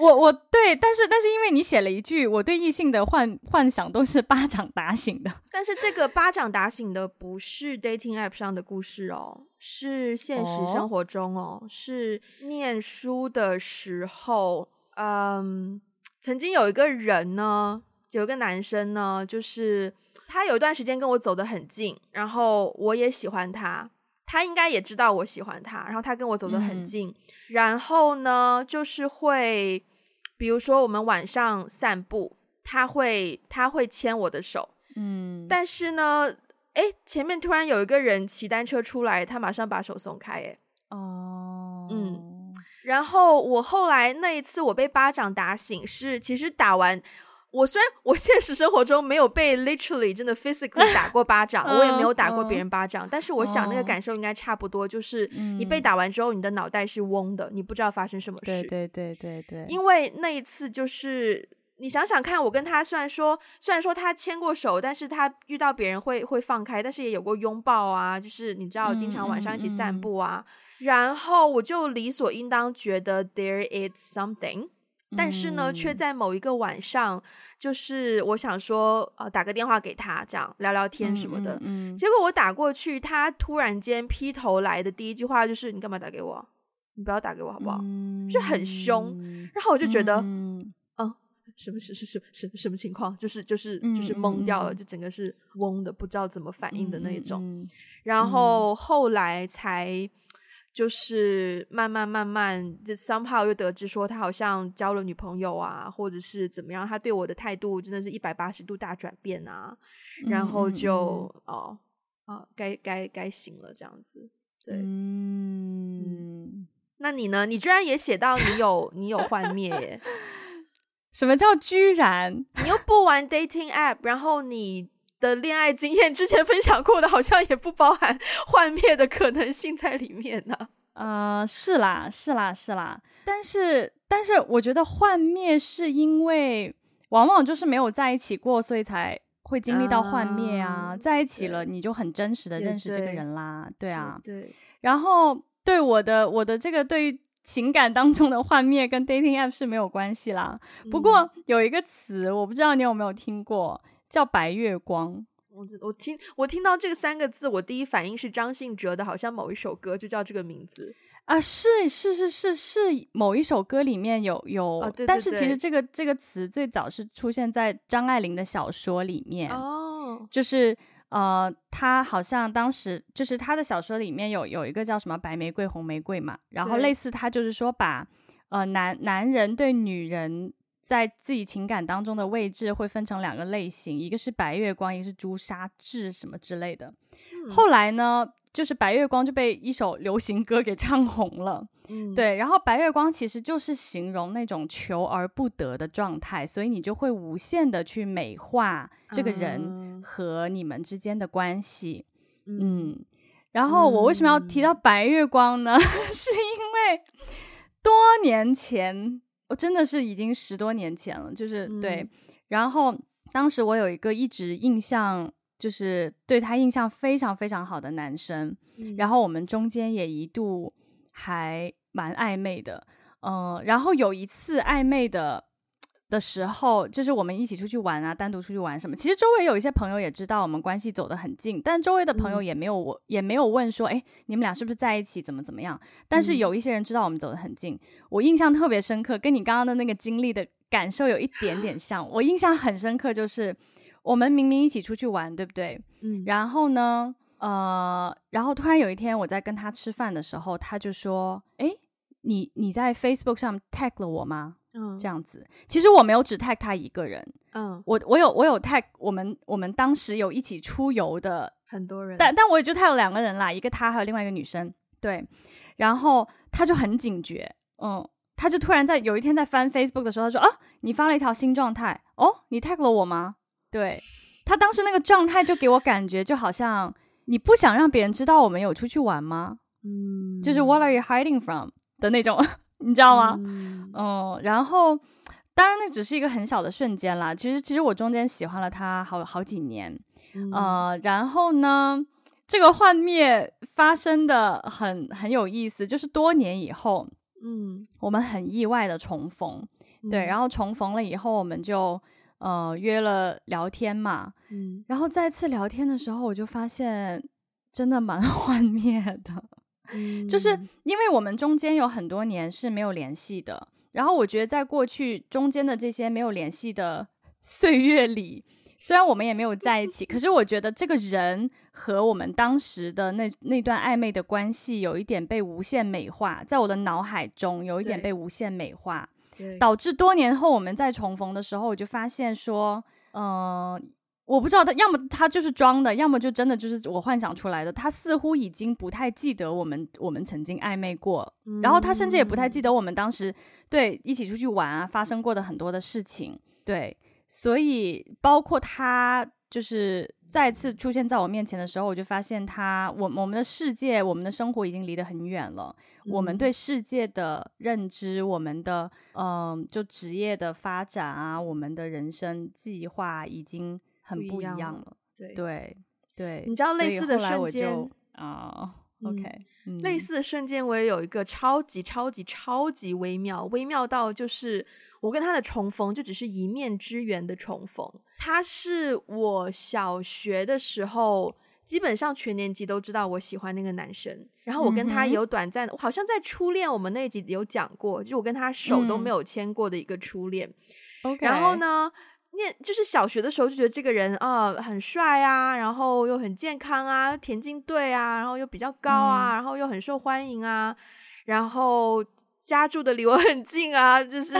我我对，但是但是因为你写了一句，我对异性的幻幻想都是巴掌打醒的。但是这个巴掌打醒的不是 dating app 上的故事哦，是现实生活中哦，哦是念书的时候，嗯，曾经有一个人呢，有一个男生呢，就是他有一段时间跟我走得很近，然后我也喜欢他。他应该也知道我喜欢他，然后他跟我走得很近，嗯、然后呢，就是会，比如说我们晚上散步，他会他会牵我的手，嗯，但是呢，哎，前面突然有一个人骑单车出来，他马上把手松开，哎，哦，嗯，然后我后来那一次我被巴掌打醒是，其实打完。我虽然我现实生活中没有被 literally 真的 physically 打过巴掌，我也没有打过别人巴掌，但是我想那个感受应该差不多，就是你被打完之后，你的脑袋是嗡的，你不知道发生什么事。对对对对对。因为那一次就是你想想看，我跟他虽然说虽然说他牵过手，但是他遇到别人会会放开，但是也有过拥抱啊，就是你知道经常晚上一起散步啊，然后我就理所应当觉得 there is something。但是呢，却在某一个晚上，就是我想说，呃，打个电话给他，这样聊聊天什么的。嗯嗯嗯、结果我打过去，他突然间劈头来的第一句话就是：“你干嘛打给我？你不要打给我好不好？”嗯、就很凶。然后我就觉得，嗯，嗯，什么什什什什什么情况？就是就是就是懵掉了，就整个是懵的，不知道怎么反应的那一种。然后后来才。就是慢慢慢慢，就 somehow 又得知说他好像交了女朋友啊，或者是怎么样，他对我的态度真的是一百八十度大转变啊，嗯、然后就、嗯、哦哦，该该该醒了这样子，对，嗯，嗯，那你呢？你居然也写到你有你有幻灭耶？什么叫居然？你又不玩 dating app，然后你。的恋爱经验之前分享过的，好像也不包含 幻灭的可能性在里面呢。呃，是啦，是啦，是啦。但是，但是我觉得幻灭是因为往往就是没有在一起过，所以才会经历到幻灭啊。Uh, 在一起了，你就很真实的认识这个人啦，对，对啊。对。然后，对我的我的这个对于情感当中的幻灭跟 dating app 是没有关系啦。不过有一个词，我不知道你有没有听过，叫白月光。我我听我听到这个三个字，我第一反应是张信哲的，好像某一首歌就叫这个名字啊，是是是是是某一首歌里面有有，哦、对对对，但是其实这个这个词最早是出现在张爱玲的小说里面哦，就是呃，他好像当时就是他的小说里面有有一个叫什么白玫瑰红玫瑰嘛，然后类似他就是说把呃男男人对女人。在自己情感当中的位置会分成两个类型，一个是白月光，一个是朱砂痣什么之类的。嗯、后来呢，就是白月光就被一首流行歌给唱红了。嗯，对。然后白月光其实就是形容那种求而不得的状态，所以你就会无限的去美化这个人和你们之间的关系。嗯，嗯，然后我为什么要提到白月光呢？嗯、是因为多年前。我真的是已经十多年前了，就是、嗯、对。然后当时我有一个一直印象，就是对他印象非常非常好的男生，嗯、然后我们中间也一度还蛮暧昧的，嗯、呃。然后有一次暧昧的。的时候，就是我们一起出去玩啊，单独出去玩什么。其实周围有一些朋友也知道我们关系走得很近，但周围的朋友也没有我、嗯、也没有问说，哎，你们俩是不是在一起，怎么怎么样？但是有一些人知道我们走得很近，嗯、我印象特别深刻，跟你刚刚的那个经历的感受有一点点 像。我印象很深刻，就是我们明明一起出去玩，对不对？嗯。然后呢，呃，然后突然有一天我在跟他吃饭的时候，他就说，哎，你你在 Facebook 上 tag 了我吗？嗯，这样子，其实我没有只 tag 他一个人，嗯，我我有我有 tag 我们我们当时有一起出游的很多人，但但我也就 tag 了两个人啦，一个他还有另外一个女生，对，然后他就很警觉，嗯，他就突然在有一天在翻 Facebook 的时候，他说啊，你发了一条新状态，哦，你 tag 了我吗？对，他当时那个状态就给我感觉就好像你不想让别人知道我们有出去玩吗？嗯，就是 What are you hiding from 的那种。你知道吗？嗯，嗯，然后当然那只是一个很小的瞬间啦。其实，其实我中间喜欢了他好好几年，嗯、呃，然后呢，这个幻灭发生的很很有意思，就是多年以后，嗯，我们很意外的重逢，嗯、对，然后重逢了以后，我们就呃约了聊天嘛，嗯，然后再次聊天的时候，我就发现真的蛮 幻灭的。就是因为我们中间有很多年是没有联系的，然后我觉得在过去中间的这些没有联系的岁月里，虽然我们也没有在一起，可是我觉得这个人和我们当时的那那段暧昧的关系有一点被无限美化，在我的脑海中有一点被无限美化，导致多年后我们再重逢的时候，我就发现说，嗯、呃。我不知道他，要么他就是装的，要么就真的就是我幻想出来的。他似乎已经不太记得我们我们曾经暧昧过，嗯、然后他甚至也不太记得我们当时对一起出去玩啊发生过的很多的事情。对，所以包括他就是再次出现在我面前的时候，我就发现他，我我们的世界，我们的生活已经离得很远了。嗯、我们对世界的认知，我们的嗯、呃，就职业的发展啊，我们的人生计划已经。很不一样了，对对对，你知道类似的瞬间啊？OK，类似的瞬间，我也有一个超级超级超级微妙，微妙到就是我跟他的重逢就只是一面之缘的重逢。他是我小学的时候，基本上全年级都知道我喜欢那个男生，然后我跟他有短暂好像在初恋我们那集有讲过，就我跟他手都没有牵过的一个初恋。OK，、嗯、然后呢？念就是小学的时候就觉得这个人啊、呃、很帅啊，然后又很健康啊，田径队啊，然后又比较高啊，嗯、然后又很受欢迎啊，然后家住的离我很近啊，就是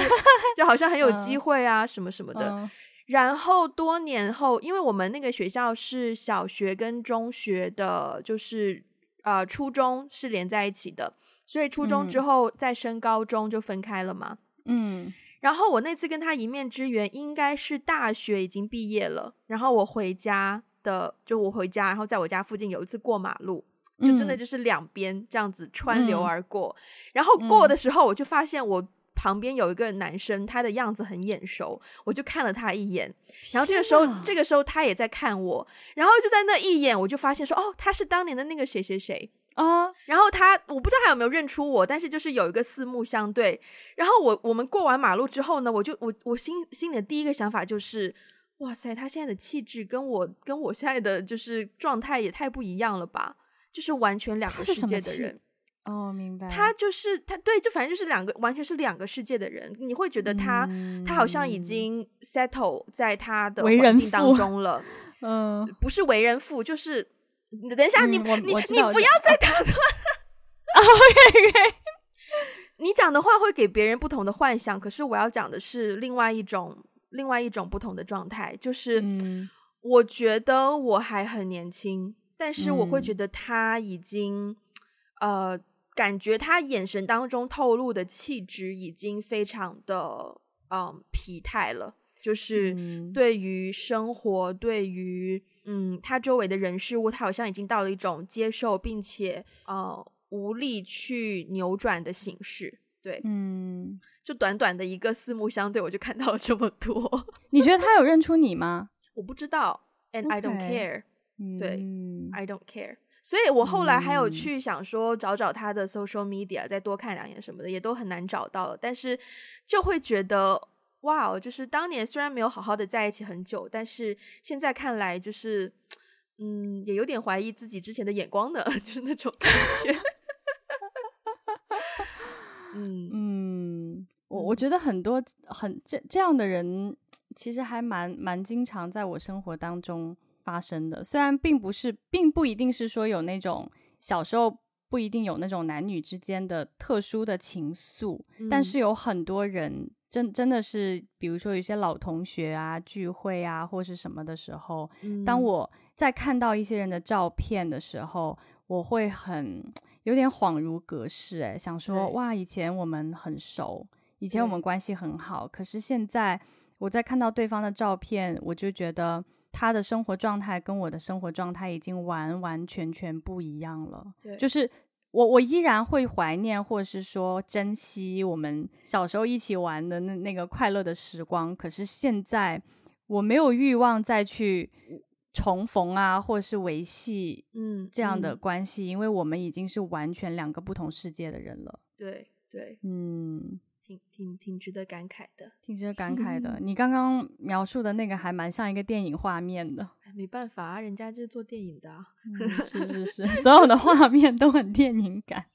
就好像很有机会啊，什么什么的。嗯、然后多年后，因为我们那个学校是小学跟中学的，就是呃初中是连在一起的，所以初中之后再升高中就分开了嘛。嗯。然后我那次跟他一面之缘，应该是大学已经毕业了。然后我回家的，就我回家，然后在我家附近有一次过马路，就真的就是两边这样子穿流而过。嗯、然后过的时候，我就发现我旁边有一个男生，他的样子很眼熟，我就看了他一眼。然后这个时候，这个时候他也在看我，然后就在那一眼，我就发现说，哦，他是当年的那个谁谁谁。啊，uh, 然后他我不知道他有没有认出我，但是就是有一个四目相对。然后我我们过完马路之后呢，我就我我心心里的第一个想法就是，哇塞，他现在的气质跟我跟我现在的就是状态也太不一样了吧，就是完全两个世界的人。哦，oh, 明白。他就是他，对，就反正就是两个完全是两个世界的人。你会觉得他、嗯、他好像已经 settle 在他的环境当中了。嗯，不是为人父，就是。等一下，你你你不要再打断。OK OK，你讲的话会给别人不同的幻想，可是我要讲的是另外一种另外一种不同的状态，就是我觉得我还很年轻，但是我会觉得他已经呃，感觉他眼神当中透露的气质已经非常的嗯疲态了，就是对于生活，对于。嗯，他周围的人事物，他好像已经到了一种接受并且呃无力去扭转的形式。对，嗯，就短短的一个四目相对，我就看到了这么多。你觉得他有认出你吗？我不知道，and I don't care。对，嗯，I don't care。所以我后来还有去想说找找他的 social media，再多看两眼什么的，也都很难找到了。但是就会觉得。哇哦就是当年虽然没有好好的在一起很久，但是现在看来就是，嗯，也有点怀疑自己之前的眼光的，就是那种感觉。嗯嗯，我我觉得很多很这这样的人，其实还蛮蛮经常在我生活当中发生的。虽然并不是，并不一定是说有那种小时候不一定有那种男女之间的特殊的情愫，嗯、但是有很多人。真真的是，比如说有些老同学啊聚会啊，或是什么的时候，嗯、当我在看到一些人的照片的时候，我会很有点恍如隔世，哎，想说哇，以前我们很熟，以前我们关系很好，可是现在我在看到对方的照片，我就觉得他的生活状态跟我的生活状态已经完完全全不一样了，对，就是。我我依然会怀念，或者是说珍惜我们小时候一起玩的那那个快乐的时光。可是现在我没有欲望再去重逢啊，或者是维系嗯这样的关系，因为我们已经是完全两个不同世界的人了。对对，对嗯。挺挺挺值得感慨的，挺值得感慨的。你刚刚描述的那个还蛮像一个电影画面的。没办法啊，人家就是做电影的啊。嗯，是是是，所有的画面都很电影感。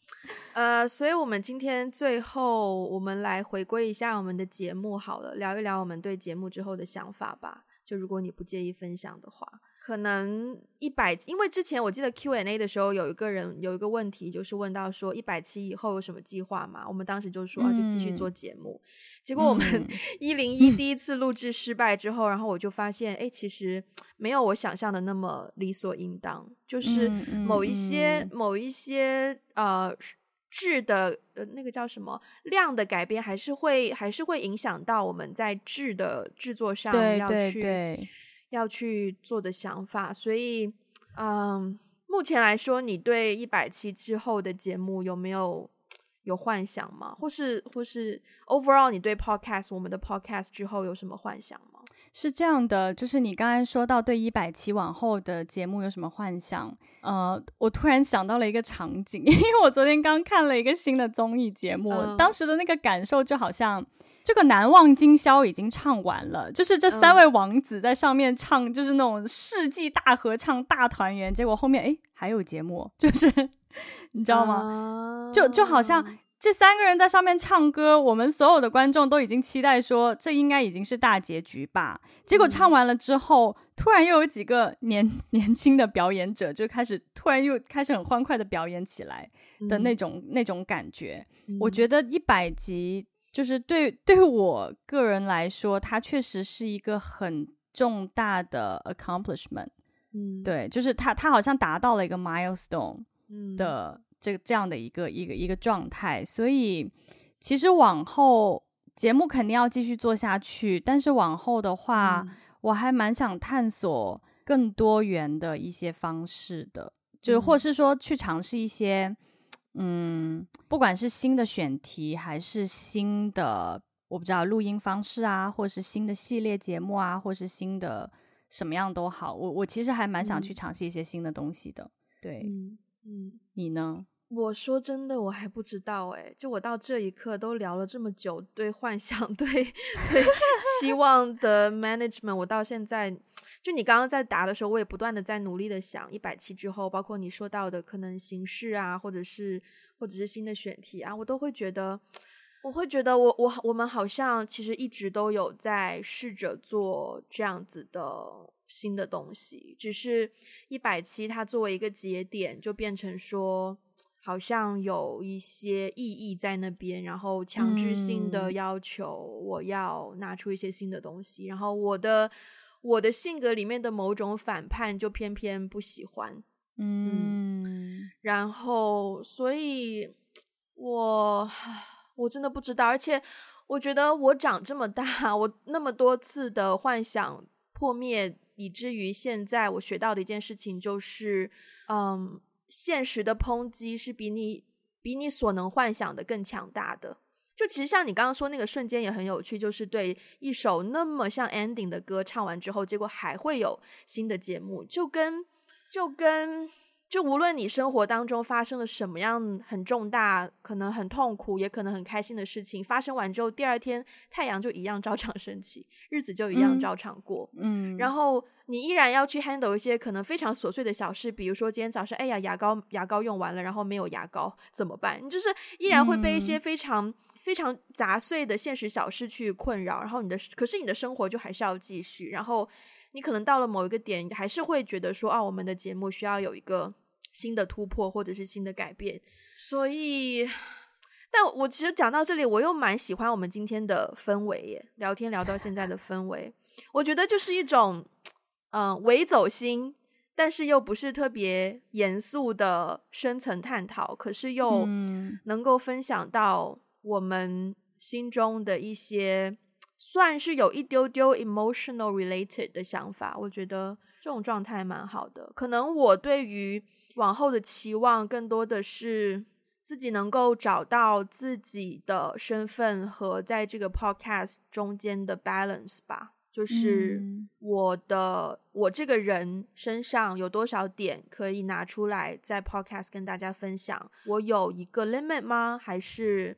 呃，所以我们今天最后，我们来回归一下我们的节目好了，聊一聊我们对节目之后的想法吧。就如果你不介意分享的话。可能一百，因为之前我记得 Q&A 的时候，有一个人有一个问题，就是问到说一百期以后有什么计划嘛？我们当时就说啊就继续做节目。嗯、结果我们 一零一第一次录制失败之后，嗯、然后我就发现，哎，其实没有我想象的那么理所应当，就是某一些、某一些呃质的呃那个叫什么量的改变，还是会还是会影响到我们在质的制作上要去。要去做的想法，所以，嗯，目前来说，你对一百期之后的节目有没有有幻想吗？或是或是 overall，你对 podcast 我们的 podcast 之后有什么幻想吗？是这样的，就是你刚才说到对一百期往后的节目有什么幻想？呃，我突然想到了一个场景，因为我昨天刚看了一个新的综艺节目，嗯、当时的那个感受就好像。这个难忘今宵已经唱完了，就是这三位王子在上面唱，就是那种世纪大合唱、大团圆。结果后面哎，还有节目，就是你知道吗？就就好像这三个人在上面唱歌，我们所有的观众都已经期待说这应该已经是大结局吧。结果唱完了之后，突然又有几个年 年轻的表演者就开始突然又开始很欢快的表演起来的那种那种感觉。我觉得一百集。就是对对我个人来说，它确实是一个很重大的 accomplishment。嗯，对，就是他他好像达到了一个 milestone 的这这样的一个一个一个状态。所以其实往后节目肯定要继续做下去，但是往后的话，嗯、我还蛮想探索更多元的一些方式的。就是或是说去尝试一些，嗯，不管是新的选题还是新的，我不知道录音方式啊，或是新的系列节目啊，或是新的什么样都好，我我其实还蛮想去尝试一些新的东西的。对，嗯，嗯，你呢？我说真的，我还不知道哎。就我到这一刻都聊了这么久，对幻想、对对期望的 management，我到现在。就你刚刚在答的时候，我也不断的在努力的想，一百期之后，包括你说到的可能形式啊，或者是或者是新的选题啊，我都会觉得，我会觉得我我我们好像其实一直都有在试着做这样子的新的东西，只是一百七它作为一个节点，就变成说好像有一些意义在那边，然后强制性的要求我要拿出一些新的东西，嗯、然后我的。我的性格里面的某种反叛，就偏偏不喜欢，嗯，嗯，然后，所以我我真的不知道，而且我觉得我长这么大，我那么多次的幻想破灭，以至于现在我学到的一件事情就是，嗯，现实的抨击是比你比你所能幻想的更强大的。就其实像你刚刚说那个瞬间也很有趣，就是对一首那么像 ending 的歌唱完之后，结果还会有新的节目，就跟就跟就无论你生活当中发生了什么样很重大、可能很痛苦，也可能很开心的事情，发生完之后，第二天太阳就一样照常升起，日子就一样照常过，嗯，然后你依然要去 handle 一些可能非常琐碎的小事，比如说今天早上，哎呀，牙膏牙膏用完了，然后没有牙膏怎么办？你就是依然会被一些非常。非常杂碎的现实小事去困扰，然后你的可是你的生活就还是要继续，然后你可能到了某一个点，还是会觉得说啊，我们的节目需要有一个新的突破或者是新的改变。所以，但我其实讲到这里，我又蛮喜欢我们今天的氛围耶，聊天聊到现在的氛围，我觉得就是一种嗯、呃、微走心，但是又不是特别严肃的深层探讨，可是又能够分享到。我们心中的一些算是有一丢丢 emotional related 的想法，我觉得这种状态蛮好的。可能我对于往后的期望，更多的是自己能够找到自己的身份和在这个 podcast 中间的 balance 吧。就是我的、嗯、我这个人身上有多少点可以拿出来在 podcast 跟大家分享？我有一个 limit 吗？还是？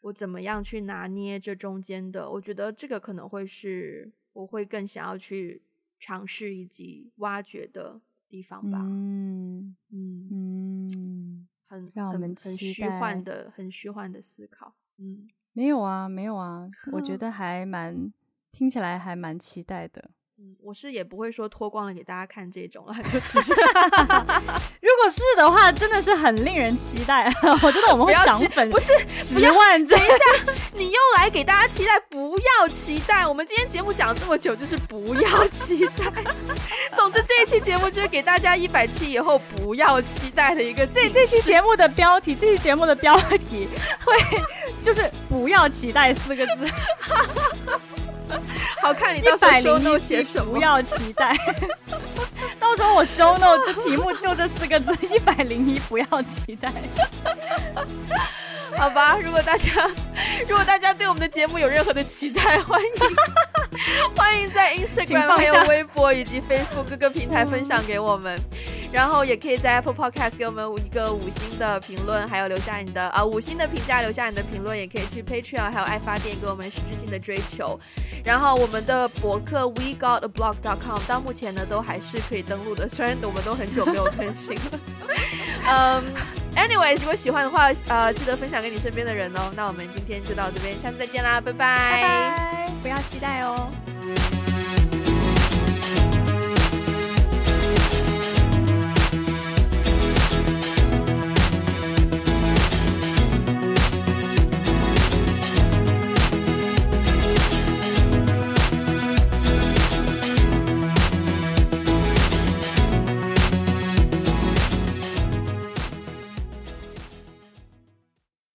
我怎么样去拿捏这中间的？我觉得这个可能会是我会更想要去尝试以及挖掘的地方吧。嗯嗯嗯，很很很虚幻的，很虚幻的思考。嗯，没有啊，没有啊，我觉 得还蛮听起来还蛮期待的。嗯，我是也不会说脱光了给大家看这种了，就只是 如果是的话，真的是很令人期待。我觉得我们会涨粉，不是十万。等一下，你又来给大家期待，不要期待。我们今天节目讲这么久，就是不要期待。总之，这一期节目就是给大家一百期以后不要期待的一个。这这期节目的标题，这期节目的标题会就是不要期待四个字。好看，你到时候 note 写什么？不要期待，到时候我 show note 这题目就这四个字：一百零一，不要期待。好吧，如果大家如果大家对我们的节目有任何的期待，欢迎 欢迎在 Instagram 还有微博以及 Facebook 各个平台分享给我们。然后也可以在 Apple Podcast 给我们一个五星的评论，还有留下你的啊五星的评价，留下你的评论，也可以去 Patreon 还有爱发电给我们实质性的追求。然后我们的博客 We Got a Blog.com 到目前呢都还是可以登录的，虽然我们都很久没有更新了。嗯、um,，Anyway，如果喜欢的话，呃，记得分享给你身边的人哦。那我们今天就到这边，下次再见啦，拜拜。拜拜，不要期待哦。